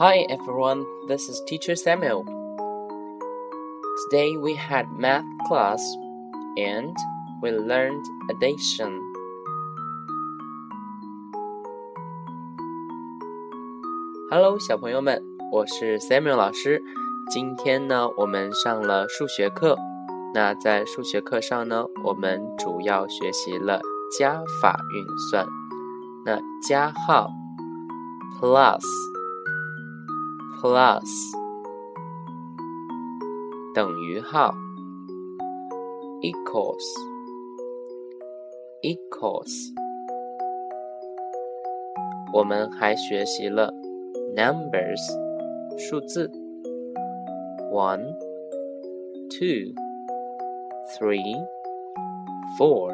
Hi everyone, this is Teacher Samuel. Today we had math class and we learned addition. Hello，小朋友们，我是 Samuel 老师。今天呢，我们上了数学课。那在数学课上呢，我们主要学习了加法运算。那加号 plus plus 等于号 equals equals。我们还学习了 numbers 数字 one two three four。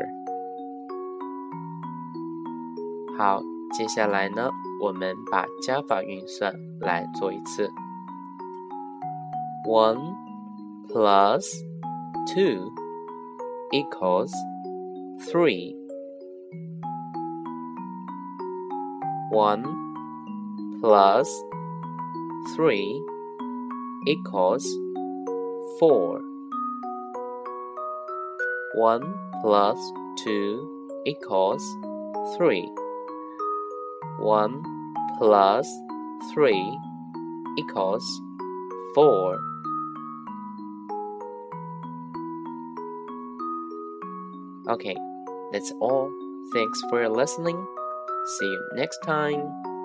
好，接下来呢， 我们把加法运算来做一次。One plus two equals three. One plus three equals four. One plus two equals three. 1 plus 3 equals 4. Okay, that's all. Thanks for listening. See you next time.